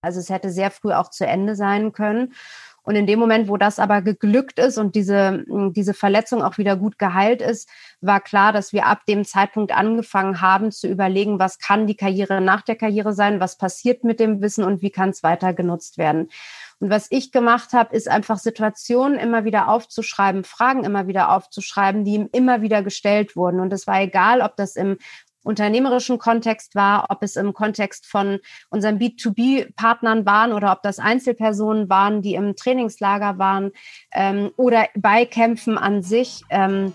Also es hätte sehr früh auch zu Ende sein können. Und in dem Moment, wo das aber geglückt ist und diese, diese Verletzung auch wieder gut geheilt ist, war klar, dass wir ab dem Zeitpunkt angefangen haben zu überlegen, was kann die Karriere nach der Karriere sein, was passiert mit dem Wissen und wie kann es weiter genutzt werden. Und was ich gemacht habe, ist einfach Situationen immer wieder aufzuschreiben, Fragen immer wieder aufzuschreiben, die ihm immer wieder gestellt wurden. Und es war egal, ob das im unternehmerischen Kontext war, ob es im Kontext von unseren B2B-Partnern waren oder ob das Einzelpersonen waren, die im Trainingslager waren ähm, oder bei Kämpfen an sich. Ähm,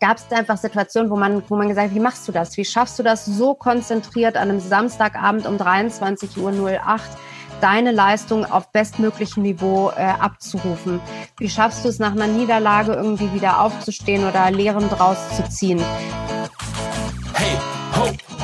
gab es einfach Situationen, wo man, wo man gesagt hat, wie machst du das? Wie schaffst du das so konzentriert an einem Samstagabend um 23.08 Uhr deine Leistung auf bestmöglichem Niveau äh, abzurufen? Wie schaffst du es nach einer Niederlage irgendwie wieder aufzustehen oder Lehren draus zu ziehen?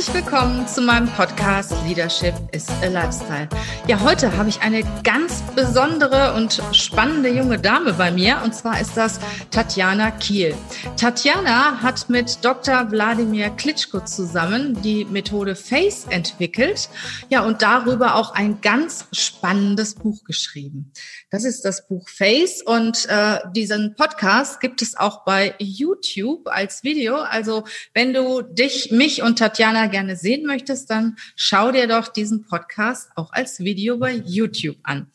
Herzlich willkommen zu meinem Podcast Leadership is a Lifestyle. Ja, heute habe ich eine ganz besondere und spannende junge Dame bei mir und zwar ist das Tatjana Kiel. Tatjana hat mit Dr. Wladimir Klitschko zusammen die Methode FACE entwickelt. Ja, und darüber auch ein ganz spannendes Buch geschrieben. Das ist das Buch FACE und äh, diesen Podcast gibt es auch bei YouTube als Video. Also wenn du dich, mich und Tatjana gerne sehen möchtest, dann schau dir doch diesen Podcast auch als Video bei YouTube an.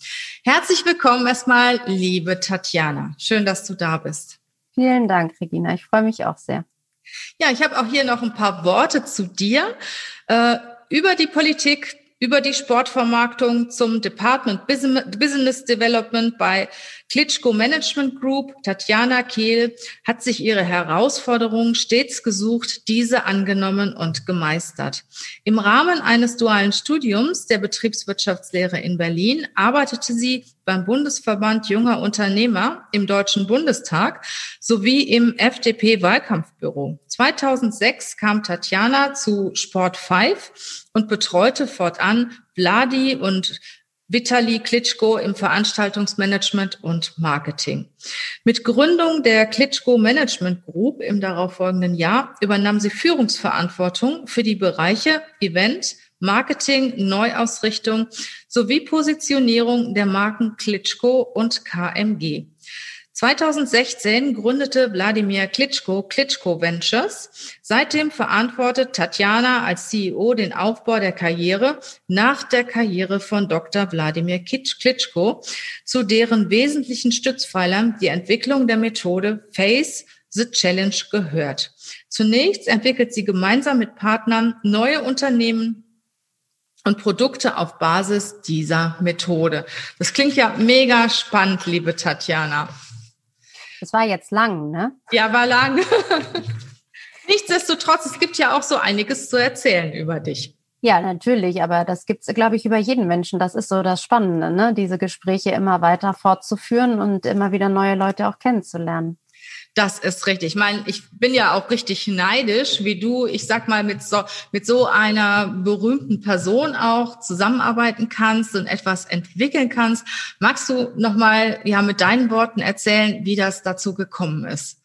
Herzlich willkommen erstmal, liebe Tatjana. Schön, dass du da bist. Vielen Dank, Regina. Ich freue mich auch sehr. Ja, ich habe auch hier noch ein paar Worte zu dir. Äh, über die Politik, über die Sportvermarktung zum Department Business Development bei Klitschko Management Group. Tatjana Kehl hat sich ihre Herausforderungen stets gesucht, diese angenommen und gemeistert. Im Rahmen eines dualen Studiums der Betriebswirtschaftslehre in Berlin arbeitete sie beim Bundesverband junger Unternehmer im Deutschen Bundestag sowie im FDP-Wahlkampfbüro. 2006 kam Tatjana zu Sport 5 und betreute fortan Vladi und Vitali Klitschko im Veranstaltungsmanagement und Marketing. Mit Gründung der Klitschko Management Group im darauffolgenden Jahr übernahm sie Führungsverantwortung für die Bereiche Event, Marketing, Neuausrichtung sowie Positionierung der Marken Klitschko und KMG. 2016 gründete Wladimir Klitschko Klitschko Ventures. Seitdem verantwortet Tatjana als CEO den Aufbau der Karriere nach der Karriere von Dr. Wladimir Klitschko, zu deren wesentlichen Stützpfeilern die Entwicklung der Methode Face the Challenge gehört. Zunächst entwickelt sie gemeinsam mit Partnern neue Unternehmen und Produkte auf Basis dieser Methode. Das klingt ja mega spannend, liebe Tatjana. Das war jetzt lang, ne? Ja, war lang. Nichtsdestotrotz, es gibt ja auch so einiges zu erzählen über dich. Ja, natürlich, aber das gibt es, glaube ich, über jeden Menschen. Das ist so das Spannende, ne? diese Gespräche immer weiter fortzuführen und immer wieder neue Leute auch kennenzulernen. Das ist richtig. Ich meine, ich bin ja auch richtig neidisch, wie du, ich sag mal, mit so, mit so einer berühmten Person auch zusammenarbeiten kannst und etwas entwickeln kannst. Magst du nochmal, ja, mit deinen Worten erzählen, wie das dazu gekommen ist?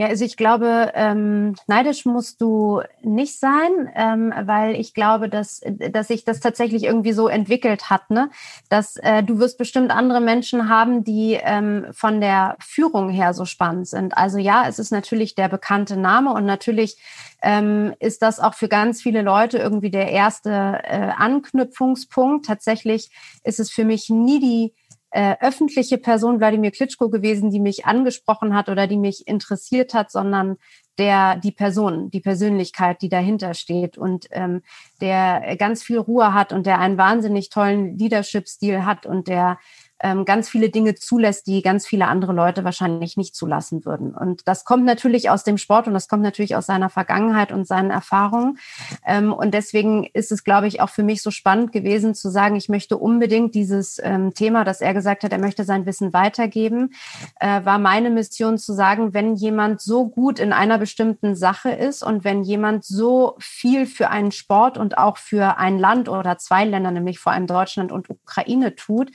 Ja, also ich glaube, ähm, neidisch musst du nicht sein, ähm, weil ich glaube, dass, dass sich das tatsächlich irgendwie so entwickelt hat, ne? Dass äh, du wirst bestimmt andere Menschen haben, die ähm, von der Führung her so spannend sind. Also ja, es ist natürlich der bekannte Name und natürlich ähm, ist das auch für ganz viele Leute irgendwie der erste äh, Anknüpfungspunkt. Tatsächlich ist es für mich nie die äh, öffentliche Person Wladimir Klitschko gewesen, die mich angesprochen hat oder die mich interessiert hat, sondern der die Person, die Persönlichkeit, die dahinter steht und ähm, der ganz viel Ruhe hat und der einen wahnsinnig tollen Leadership-Stil hat und der ähm, ganz viele Dinge zulässt, die ganz viele andere Leute wahrscheinlich nicht zulassen würden. Und das kommt natürlich aus dem Sport und das kommt natürlich aus seiner Vergangenheit und seinen Erfahrungen. Ähm, und deswegen ist es, glaube ich, auch für mich so spannend gewesen zu sagen, ich möchte unbedingt dieses ähm, Thema, dass er gesagt hat, er möchte sein Wissen weitergeben, äh, war meine Mission zu sagen, wenn jemand so gut in einer bestimmten Sache ist und wenn jemand so viel für einen Sport und auch für ein Land oder zwei Länder, nämlich vor allem Deutschland und Ukraine tut,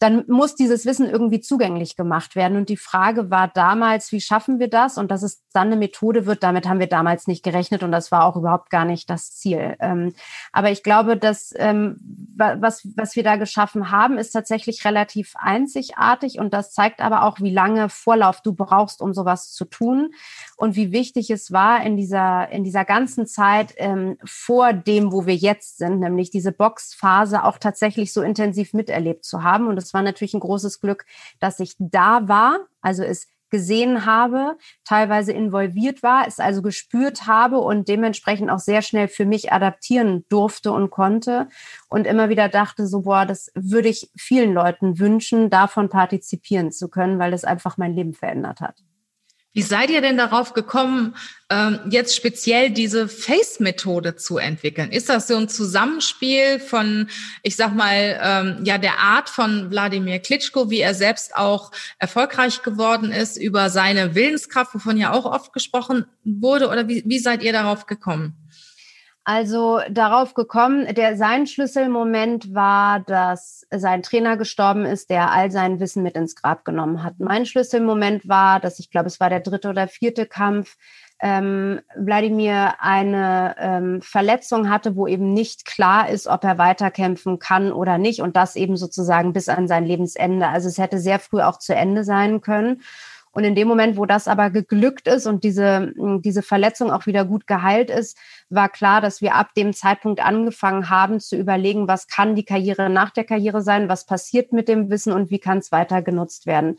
dann muss dieses Wissen irgendwie zugänglich gemacht werden. Und die Frage war damals, wie schaffen wir das? Und dass es dann eine Methode wird, damit haben wir damals nicht gerechnet und das war auch überhaupt gar nicht das Ziel. Ähm, aber ich glaube, dass ähm, was, was wir da geschaffen haben, ist tatsächlich relativ einzigartig und das zeigt aber auch, wie lange Vorlauf du brauchst, um sowas zu tun und wie wichtig es war in dieser, in dieser ganzen Zeit ähm, vor dem, wo wir jetzt sind, nämlich diese Boxphase auch tatsächlich so intensiv miterlebt zu haben. Und es es war natürlich ein großes Glück, dass ich da war, also es gesehen habe, teilweise involviert war, es also gespürt habe und dementsprechend auch sehr schnell für mich adaptieren durfte und konnte und immer wieder dachte so, boah, das würde ich vielen Leuten wünschen, davon partizipieren zu können, weil das einfach mein Leben verändert hat. Wie seid ihr denn darauf gekommen, ähm, jetzt speziell diese Face-Methode zu entwickeln? Ist das so ein Zusammenspiel von, ich sag mal, ähm, ja, der Art von Wladimir Klitschko, wie er selbst auch erfolgreich geworden ist, über seine Willenskraft, wovon ja auch oft gesprochen wurde? Oder wie, wie seid ihr darauf gekommen? Also darauf gekommen, der sein Schlüsselmoment war, dass sein Trainer gestorben ist, der all sein Wissen mit ins Grab genommen hat. Mein Schlüsselmoment war, dass ich glaube, es war der dritte oder vierte Kampf, ähm, Wladimir eine ähm, Verletzung hatte, wo eben nicht klar ist, ob er weiterkämpfen kann oder nicht und das eben sozusagen bis an sein Lebensende. Also es hätte sehr früh auch zu Ende sein können. Und in dem Moment, wo das aber geglückt ist und diese, diese Verletzung auch wieder gut geheilt ist, war klar, dass wir ab dem Zeitpunkt angefangen haben zu überlegen, was kann die Karriere nach der Karriere sein, was passiert mit dem Wissen und wie kann es weiter genutzt werden.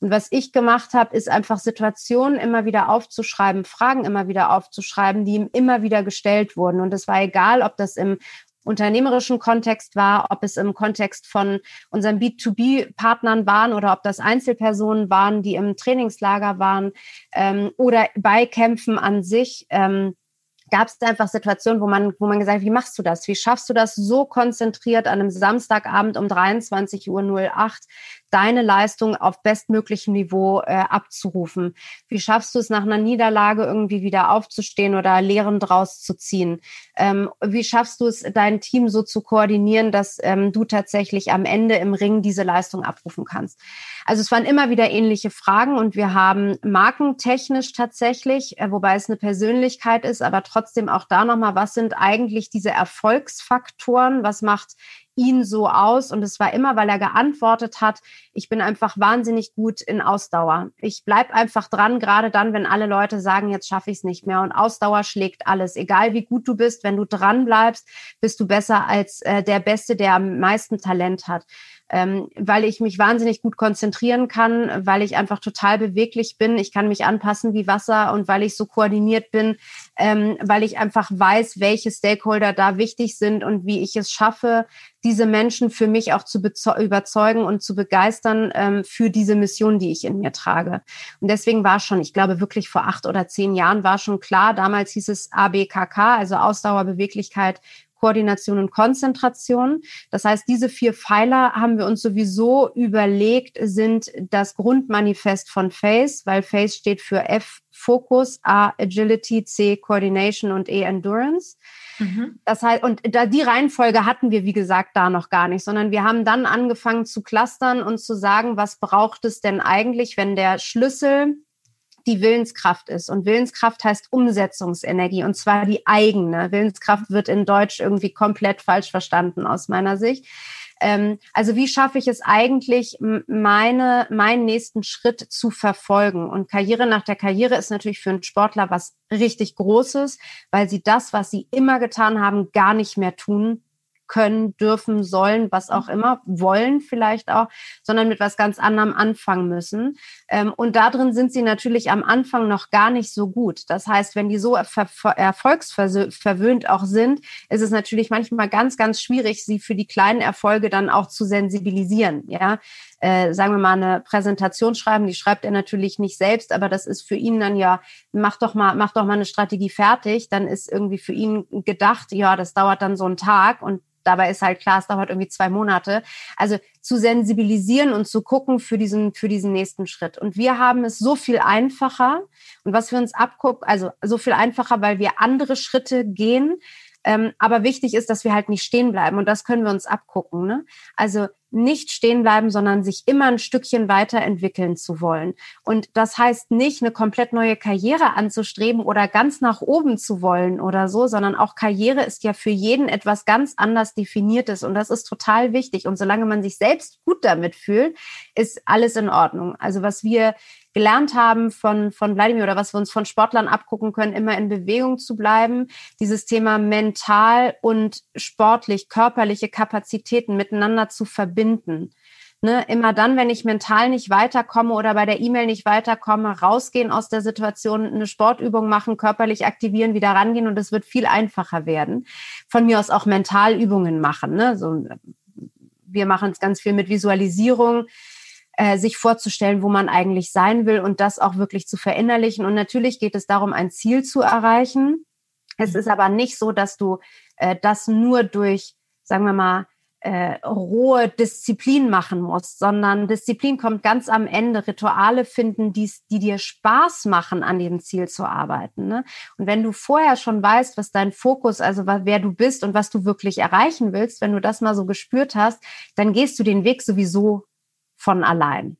Und was ich gemacht habe, ist einfach Situationen immer wieder aufzuschreiben, Fragen immer wieder aufzuschreiben, die ihm immer wieder gestellt wurden. Und es war egal, ob das im unternehmerischen Kontext war, ob es im Kontext von unseren B2B-Partnern waren oder ob das Einzelpersonen waren, die im Trainingslager waren ähm, oder bei Kämpfen an sich. Ähm, gab es einfach Situationen, wo man, wo man gesagt hat, wie machst du das? Wie schaffst du das so konzentriert an einem Samstagabend um 23.08 Uhr deine Leistung auf bestmöglichem Niveau äh, abzurufen? Wie schaffst du es nach einer Niederlage irgendwie wieder aufzustehen oder Lehren draus zu ziehen? Ähm, wie schaffst du es, dein Team so zu koordinieren, dass ähm, du tatsächlich am Ende im Ring diese Leistung abrufen kannst? Also es waren immer wieder ähnliche Fragen und wir haben markentechnisch tatsächlich, äh, wobei es eine Persönlichkeit ist, aber trotzdem auch da nochmal, was sind eigentlich diese Erfolgsfaktoren? Was macht ihn so aus? Und es war immer, weil er geantwortet hat, ich bin einfach wahnsinnig gut in Ausdauer. Ich bleib einfach dran, gerade dann, wenn alle Leute sagen, jetzt schaffe ich es nicht mehr. Und Ausdauer schlägt alles. Egal wie gut du bist, wenn du dran bleibst, bist du besser als äh, der Beste, der am meisten Talent hat ähm, weil ich mich wahnsinnig gut konzentrieren kann, weil ich einfach total beweglich bin. Ich kann mich anpassen wie Wasser und weil ich so koordiniert bin, ähm, weil ich einfach weiß, welche Stakeholder da wichtig sind und wie ich es schaffe, diese Menschen für mich auch zu überzeugen und zu begeistern ähm, für diese Mission, die ich in mir trage. Und deswegen war schon, ich glaube wirklich vor acht oder zehn Jahren war schon klar, damals hieß es ABKK, also Ausdauer, Beweglichkeit, Koordination und Konzentration. Das heißt, diese vier Pfeiler haben wir uns sowieso überlegt, sind das Grundmanifest von FACE, weil FACE steht für F Focus, A Agility, C Coordination und E Endurance. Mhm. Das heißt, und da die Reihenfolge hatten wir, wie gesagt, da noch gar nicht, sondern wir haben dann angefangen zu clustern und zu sagen, was braucht es denn eigentlich, wenn der Schlüssel die Willenskraft ist. Und Willenskraft heißt Umsetzungsenergie und zwar die eigene. Willenskraft wird in Deutsch irgendwie komplett falsch verstanden aus meiner Sicht. Ähm, also wie schaffe ich es eigentlich, meine, meinen nächsten Schritt zu verfolgen? Und Karriere nach der Karriere ist natürlich für einen Sportler was richtig Großes, weil sie das, was sie immer getan haben, gar nicht mehr tun können, dürfen, sollen, was auch immer, wollen vielleicht auch, sondern mit was ganz anderem anfangen müssen. Ähm, und darin sind sie natürlich am Anfang noch gar nicht so gut. Das heißt, wenn die so erfolgsverwöhnt auch sind, ist es natürlich manchmal ganz, ganz schwierig, sie für die kleinen Erfolge dann auch zu sensibilisieren. Ja, äh, sagen wir mal, eine Präsentation schreiben, die schreibt er natürlich nicht selbst, aber das ist für ihn dann ja, mach doch mal, mach doch mal eine Strategie fertig, dann ist irgendwie für ihn gedacht, ja, das dauert dann so einen Tag und dabei ist halt klar, es dauert irgendwie zwei Monate. Also zu sensibilisieren und zu gucken für diesen, für diesen nächsten Schritt. Und wir haben es so viel einfacher. Und was wir uns abgucken, also so viel einfacher, weil wir andere Schritte gehen. Ähm, aber wichtig ist, dass wir halt nicht stehen bleiben. Und das können wir uns abgucken. Ne? Also nicht stehen bleiben, sondern sich immer ein Stückchen weiterentwickeln zu wollen. Und das heißt nicht, eine komplett neue Karriere anzustreben oder ganz nach oben zu wollen oder so, sondern auch Karriere ist ja für jeden etwas ganz anders definiertes und das ist total wichtig. Und solange man sich selbst gut damit fühlt, ist alles in Ordnung. Also was wir gelernt haben von, von Wladimir oder was wir uns von Sportlern abgucken können, immer in Bewegung zu bleiben, dieses Thema mental und sportlich, körperliche Kapazitäten miteinander zu verbinden. Ne, immer dann, wenn ich mental nicht weiterkomme oder bei der E-Mail nicht weiterkomme, rausgehen aus der Situation, eine Sportübung machen, körperlich aktivieren, wieder rangehen und es wird viel einfacher werden. Von mir aus auch Mentalübungen machen. Ne? So, wir machen es ganz viel mit Visualisierung äh, sich vorzustellen, wo man eigentlich sein will und das auch wirklich zu verinnerlichen. Und natürlich geht es darum, ein Ziel zu erreichen. Es ist aber nicht so, dass du äh, das nur durch, sagen wir mal, äh, rohe Disziplin machen musst, sondern Disziplin kommt ganz am Ende, Rituale finden, die's, die dir Spaß machen, an dem Ziel zu arbeiten. Ne? Und wenn du vorher schon weißt, was dein Fokus, also wer du bist und was du wirklich erreichen willst, wenn du das mal so gespürt hast, dann gehst du den Weg sowieso von allein.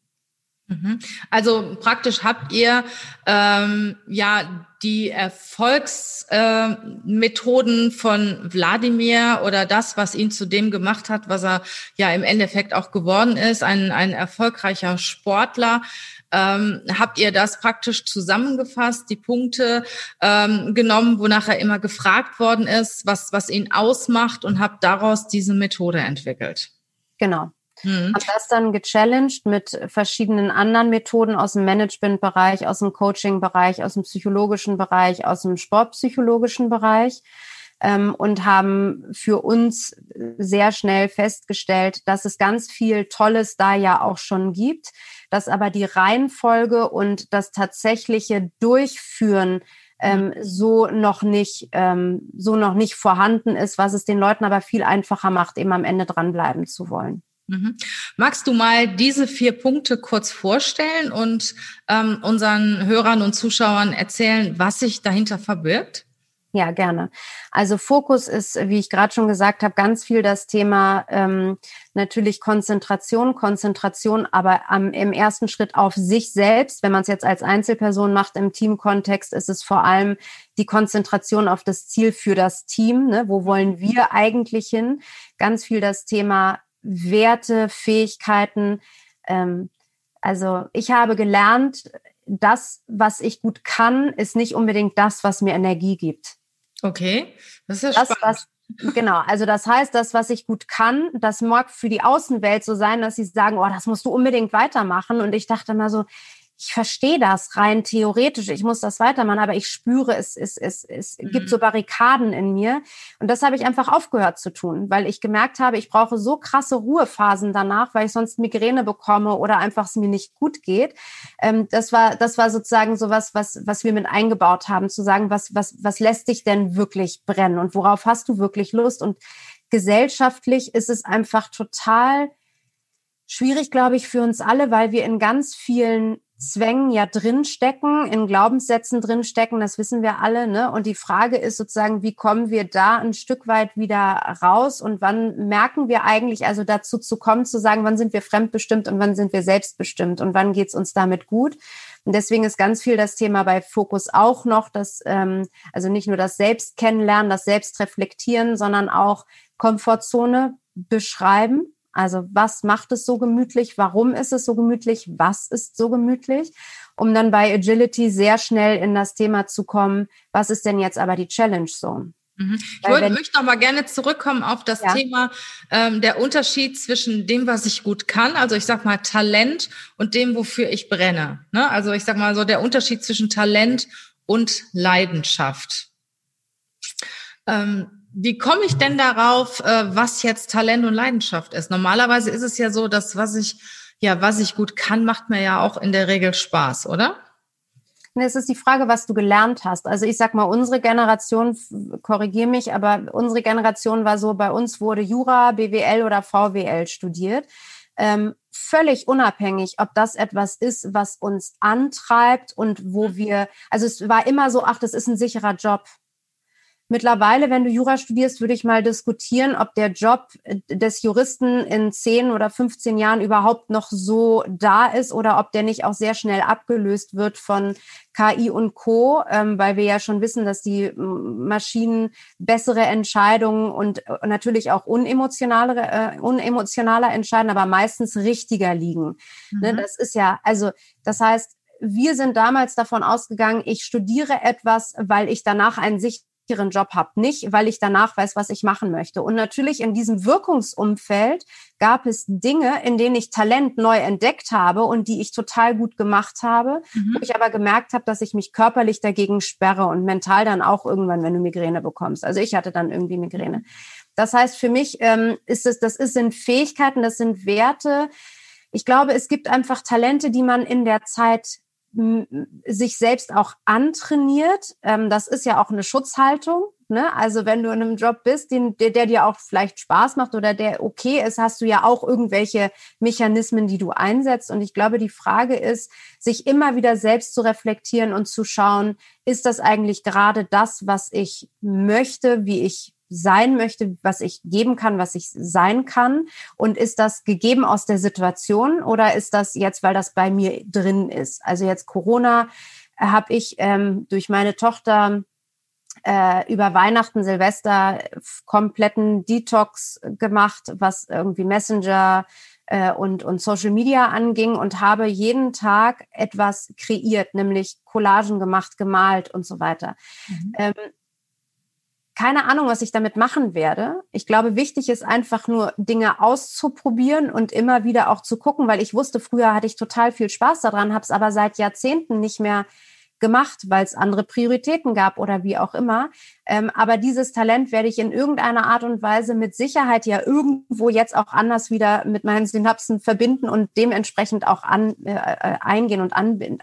Mhm. Also praktisch habt ihr ähm, ja die Erfolgsmethoden äh, von Wladimir oder das, was ihn zu dem gemacht hat, was er ja im Endeffekt auch geworden ist, ein, ein erfolgreicher Sportler. Ähm, habt ihr das praktisch zusammengefasst, die Punkte ähm, genommen, wonach er immer gefragt worden ist, was, was ihn ausmacht und habt daraus diese Methode entwickelt? Genau. Mhm. Habe das dann gechallenged mit verschiedenen anderen Methoden aus dem Managementbereich, aus dem Coaching-Bereich, aus dem psychologischen Bereich, aus dem sportpsychologischen Bereich ähm, und haben für uns sehr schnell festgestellt, dass es ganz viel Tolles da ja auch schon gibt, dass aber die Reihenfolge und das tatsächliche Durchführen ähm, so noch nicht ähm, so noch nicht vorhanden ist, was es den Leuten aber viel einfacher macht, eben am Ende dranbleiben zu wollen. Mhm. Magst du mal diese vier Punkte kurz vorstellen und ähm, unseren Hörern und Zuschauern erzählen, was sich dahinter verbirgt? Ja, gerne. Also Fokus ist, wie ich gerade schon gesagt habe, ganz viel das Thema ähm, natürlich Konzentration, Konzentration, aber am, im ersten Schritt auf sich selbst. Wenn man es jetzt als Einzelperson macht im Teamkontext, ist es vor allem die Konzentration auf das Ziel für das Team. Ne? Wo wollen wir eigentlich hin? Ganz viel das Thema Werte, Fähigkeiten. Ähm, also ich habe gelernt, das, was ich gut kann, ist nicht unbedingt das, was mir Energie gibt. Okay, das ist ja das, spannend. Was, genau, also das heißt, das, was ich gut kann, das mag für die Außenwelt so sein, dass sie sagen, oh, das musst du unbedingt weitermachen. Und ich dachte mal so, ich verstehe das rein theoretisch, ich muss das weitermachen, aber ich spüre, es, es, es, es mhm. gibt so Barrikaden in mir. Und das habe ich einfach aufgehört zu tun, weil ich gemerkt habe, ich brauche so krasse Ruhephasen danach, weil ich sonst Migräne bekomme oder einfach es mir nicht gut geht. Ähm, das war, das war sozusagen so was, was, was wir mit eingebaut haben, zu sagen, was, was, was lässt dich denn wirklich brennen und worauf hast du wirklich Lust? Und gesellschaftlich ist es einfach total schwierig, glaube ich, für uns alle, weil wir in ganz vielen Zwängen ja drinstecken, in Glaubenssätzen drinstecken, das wissen wir alle. Ne? Und die Frage ist sozusagen, wie kommen wir da ein Stück weit wieder raus und wann merken wir eigentlich, also dazu zu kommen, zu sagen, wann sind wir fremdbestimmt und wann sind wir selbstbestimmt und wann geht's uns damit gut. Und deswegen ist ganz viel das Thema bei Fokus auch noch, dass ähm, also nicht nur das Selbst kennenlernen, das Selbst reflektieren, sondern auch Komfortzone beschreiben also was macht es so gemütlich? Warum ist es so gemütlich? Was ist so gemütlich? Um dann bei Agility sehr schnell in das Thema zu kommen, was ist denn jetzt aber die Challenge Zone? Mhm. Ich wollte, möchte noch mal gerne zurückkommen auf das ja. Thema ähm, der Unterschied zwischen dem, was ich gut kann, also ich sag mal Talent und dem, wofür ich brenne. Ne? Also ich sag mal so der Unterschied zwischen Talent und Leidenschaft. Ähm, wie komme ich denn darauf, äh, was jetzt Talent und Leidenschaft ist? Normalerweise ist es ja so, dass was ich ja, was ich gut kann, macht mir ja auch in der Regel Spaß, oder? Es ist die Frage, was du gelernt hast. Also ich sag mal, unsere Generation, korrigiere mich, aber unsere Generation war so, bei uns wurde Jura, BWL oder VWL studiert. Ähm, völlig unabhängig, ob das etwas ist, was uns antreibt und wo wir, also es war immer so, ach, das ist ein sicherer Job. Mittlerweile, wenn du Jura studierst, würde ich mal diskutieren, ob der Job äh, des Juristen in 10 oder 15 Jahren überhaupt noch so da ist oder ob der nicht auch sehr schnell abgelöst wird von KI und Co., ähm, weil wir ja schon wissen, dass die Maschinen bessere Entscheidungen und äh, natürlich auch unemotionalere, äh, unemotionaler entscheiden, aber meistens richtiger liegen. Ne, mhm. Ne, das ist ja, also das heißt, wir sind damals davon ausgegangen, ich studiere etwas, weil ich danach einen sicheren sicheren Job habe. Nicht, weil ich danach weiß, was ich machen möchte. Und natürlich in diesem Wirkungsumfeld gab es Dinge, in denen ich Talent neu entdeckt habe und die ich total gut gemacht habe, mhm. wo ich aber gemerkt habe, dass ich mich körperlich dagegen sperre und mental dann auch irgendwann, wenn du Migräne bekommst. Also ich hatte dann irgendwie Migräne. Das heißt, für mich ähm, ist es, das ist, sind Fähigkeiten, das sind Werte. Ich glaube, es gibt einfach Talente, die man in der Zeit sich selbst auch antrainiert. Ähm, das ist ja auch eine Schutzhaltung. Ne? Also wenn du in einem Job bist, den, der, der dir auch vielleicht Spaß macht oder der okay ist, hast du ja auch irgendwelche Mechanismen, die du einsetzt. Und ich glaube, die Frage ist, sich immer wieder selbst zu reflektieren und zu schauen, ist das eigentlich gerade das, was ich möchte, wie ich sein möchte, was ich geben kann, was ich sein kann? Und ist das gegeben aus der Situation oder ist das jetzt, weil das bei mir drin ist? Also jetzt Corona habe ich ähm, durch meine Tochter äh, über Weihnachten, Silvester kompletten Detox gemacht, was irgendwie Messenger äh, und, und Social Media anging und habe jeden Tag etwas kreiert, nämlich Collagen gemacht, gemalt und so weiter. Mhm. Ähm, keine Ahnung, was ich damit machen werde. Ich glaube, wichtig ist einfach nur Dinge auszuprobieren und immer wieder auch zu gucken, weil ich wusste, früher hatte ich total viel Spaß daran, habe es aber seit Jahrzehnten nicht mehr gemacht, weil es andere Prioritäten gab oder wie auch immer. Ähm, aber dieses Talent werde ich in irgendeiner Art und Weise mit Sicherheit ja irgendwo jetzt auch anders wieder mit meinen Synapsen verbinden und dementsprechend auch an, äh, äh eingehen und an, äh,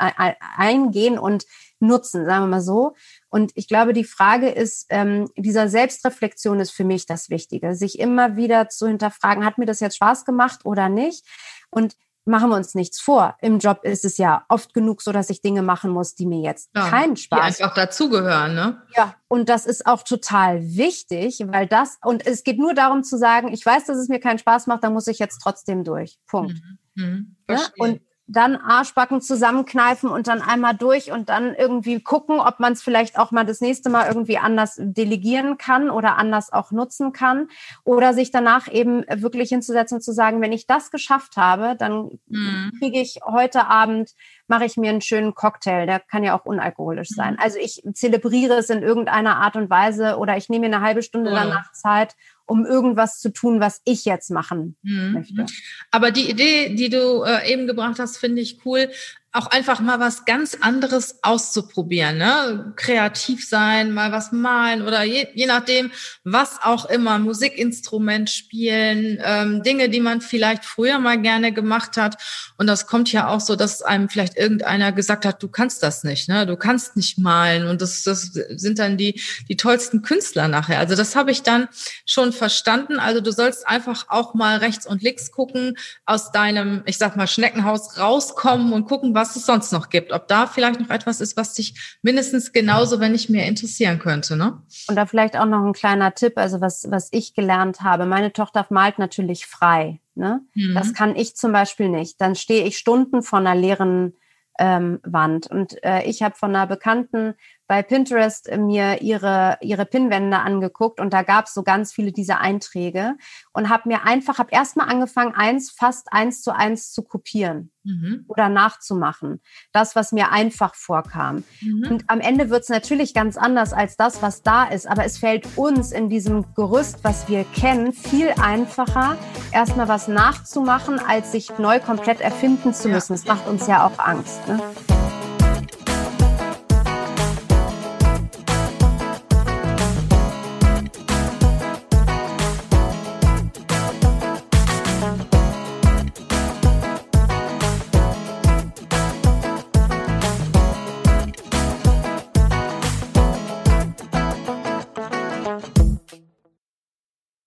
eingehen und nutzen, sagen wir mal so. Und ich glaube, die Frage ist, ähm, dieser Selbstreflexion ist für mich das Wichtige, sich immer wieder zu hinterfragen, hat mir das jetzt Spaß gemacht oder nicht? Und machen wir uns nichts vor. Im Job ist es ja oft genug so, dass ich Dinge machen muss, die mir jetzt ja, keinen Spaß Die einfach dazugehören, ne? Ja, und das ist auch total wichtig, weil das, und es geht nur darum zu sagen, ich weiß, dass es mir keinen Spaß macht, dann muss ich jetzt trotzdem durch. Punkt. Mhm. Mhm, ja? Und dann Arschbacken zusammenkneifen und dann einmal durch und dann irgendwie gucken, ob man es vielleicht auch mal das nächste Mal irgendwie anders delegieren kann oder anders auch nutzen kann. Oder sich danach eben wirklich hinzusetzen und zu sagen, wenn ich das geschafft habe, dann mhm. kriege ich heute Abend, mache ich mir einen schönen Cocktail. Der kann ja auch unalkoholisch sein. Mhm. Also ich zelebriere es in irgendeiner Art und Weise oder ich nehme mir eine halbe Stunde danach Zeit um irgendwas zu tun, was ich jetzt machen mhm. möchte. Aber die Idee, die du äh, eben gebracht hast, finde ich cool auch einfach mal was ganz anderes auszuprobieren, ne? Kreativ sein, mal was malen oder je, je nachdem, was auch immer, Musikinstrument spielen, ähm, Dinge, die man vielleicht früher mal gerne gemacht hat. Und das kommt ja auch so, dass einem vielleicht irgendeiner gesagt hat, du kannst das nicht, ne? Du kannst nicht malen. Und das, das sind dann die, die tollsten Künstler nachher. Also das habe ich dann schon verstanden. Also du sollst einfach auch mal rechts und links gucken, aus deinem, ich sag mal, Schneckenhaus rauskommen und gucken, was es sonst noch gibt. Ob da vielleicht noch etwas ist, was dich mindestens genauso, wenn nicht mehr interessieren könnte. Ne? Und da vielleicht auch noch ein kleiner Tipp, also was, was ich gelernt habe. Meine Tochter malt natürlich frei. Ne? Mhm. Das kann ich zum Beispiel nicht. Dann stehe ich Stunden vor einer leeren ähm, Wand. Und äh, ich habe von einer Bekannten bei Pinterest mir ihre, ihre Pinwände angeguckt und da gab es so ganz viele dieser Einträge und habe mir einfach, habe erstmal angefangen, eins fast eins zu eins zu kopieren mhm. oder nachzumachen. Das, was mir einfach vorkam. Mhm. Und am Ende wird es natürlich ganz anders als das, was da ist. Aber es fällt uns in diesem Gerüst, was wir kennen, viel einfacher, erstmal was nachzumachen, als sich neu komplett erfinden zu müssen. Das macht uns ja auch Angst. Ne?